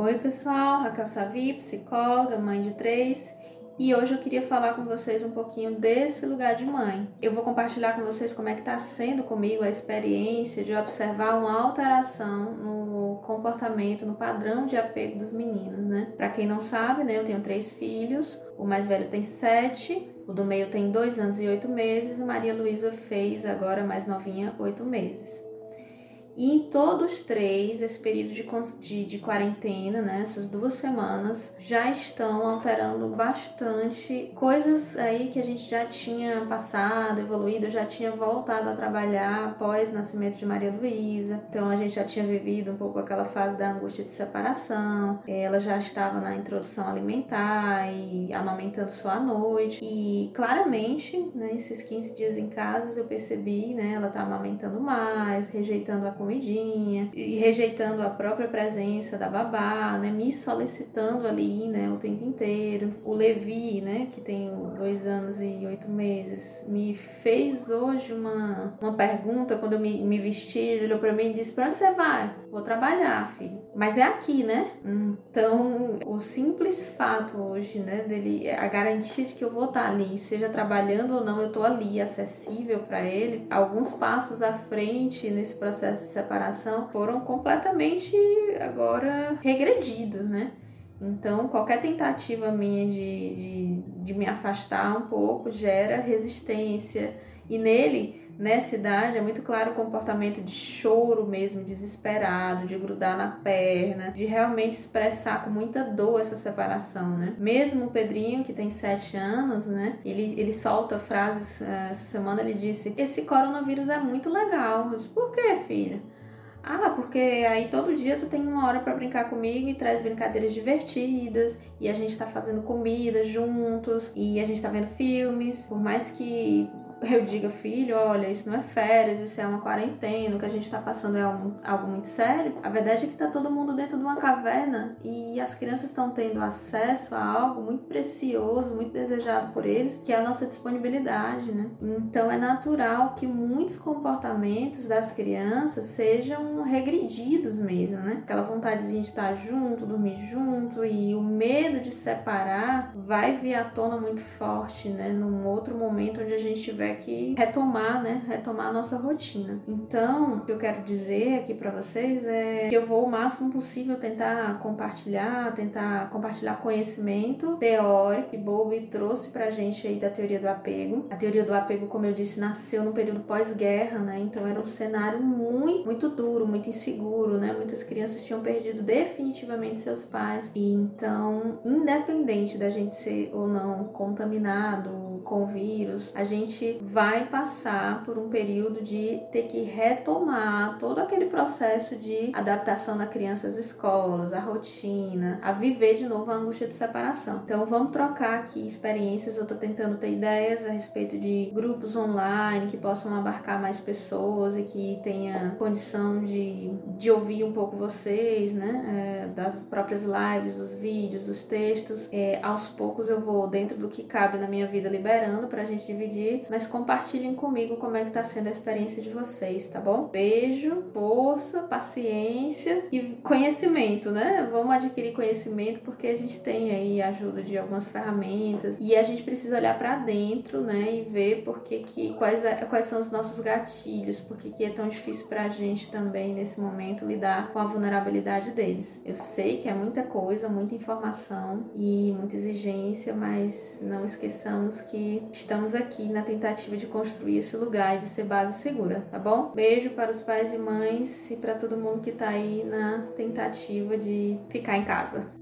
Oi, pessoal, Raquel Savi, psicóloga, mãe de três, e hoje eu queria falar com vocês um pouquinho desse lugar de mãe. Eu vou compartilhar com vocês como é que está sendo comigo a experiência de observar uma alteração no comportamento, no padrão de apego dos meninos, né? Para quem não sabe, né, eu tenho três filhos, o mais velho tem sete, o do meio tem dois anos e oito meses, e Maria Luísa fez agora mais novinha oito meses. E em todos três, esse período de, de, de, quarentena, né, essas duas semanas, já estão alterando bastante coisas aí que a gente já tinha passado, evoluído, já tinha voltado a trabalhar após o nascimento de Maria Luísa. Então a gente já tinha vivido um pouco aquela fase da angústia de separação. Ela já estava na introdução alimentar e amamentando só à noite. E claramente, né, esses 15 dias em casa, eu percebi, né, ela tá amamentando mais, rejeitando a comidinha e rejeitando a própria presença da babá, né, me solicitando ali, né, o tempo inteiro. O Levi, né, que tem dois anos e oito meses, me fez hoje uma, uma pergunta quando eu me, me vesti, ele olhou para mim e disse: "Para onde você vai?" "Vou trabalhar, filho." Mas é aqui, né? Então, o simples fato hoje, né, dele a garantia de que eu vou estar ali, seja trabalhando ou não, eu tô ali acessível para ele. Alguns passos à frente nesse processo separação foram completamente agora regredidos, né? Então, qualquer tentativa minha de, de, de, me afastar um pouco gera resistência. E nele, nessa idade, é muito claro o comportamento de choro mesmo, desesperado, de grudar na perna, de realmente expressar com muita dor essa separação, né? Mesmo o Pedrinho, que tem sete anos, né? Ele, ele solta frases, eh, essa semana ele disse, esse coronavírus é muito legal. Eu disse, por que, filho? Ah, porque aí todo dia tu tem uma hora para brincar comigo e traz brincadeiras divertidas e a gente tá fazendo comida juntos e a gente tá vendo filmes. Por mais que eu diga, filho, olha, isso não é férias, isso é uma quarentena, o que a gente está passando é algo muito sério. A verdade é que está todo mundo dentro de uma caverna e as crianças estão tendo acesso a algo muito precioso, muito desejado por eles, que é a nossa disponibilidade, né? Então é natural que muitos comportamentos das crianças sejam regredidos mesmo, né? Aquela vontade de estar junto, dormir junto e o medo de separar vai vir à tona muito forte, né? Num outro momento onde a gente tiver tiver que retomar, né? Retomar a nossa rotina. Então, o que eu quero dizer aqui para vocês é que eu vou o máximo possível tentar compartilhar, tentar compartilhar conhecimento teórico que Bowlby trouxe pra gente aí da teoria do apego. A teoria do apego, como eu disse, nasceu no período pós-guerra, né? Então era um cenário muito, muito duro, muito inseguro, né? Muitas crianças tinham perdido definitivamente seus pais. E então, independente da gente ser ou não contaminado com o vírus, a gente vai passar por um período de ter que retomar todo aquele processo de adaptação da criança às escolas, à rotina, a viver de novo a angústia de separação. Então vamos trocar aqui experiências. Eu estou tentando ter ideias a respeito de grupos online que possam abarcar mais pessoas e que tenha condição de, de ouvir um pouco vocês, né? É, das próprias lives, os vídeos, os textos. É, aos poucos eu vou, dentro do que cabe na minha vida, para a gente dividir, mas compartilhem comigo como é que tá sendo a experiência de vocês, tá bom? Beijo, força, paciência e conhecimento, né? Vamos adquirir conhecimento porque a gente tem aí ajuda de algumas ferramentas e a gente precisa olhar para dentro, né, e ver porque que quais é, quais são os nossos gatilhos, porque que é tão difícil pra gente também nesse momento lidar com a vulnerabilidade deles. Eu sei que é muita coisa, muita informação e muita exigência, mas não esqueçamos que estamos aqui na tentativa de construir esse lugar de ser base segura, tá bom? Beijo para os pais e mães e para todo mundo que tá aí na tentativa de ficar em casa.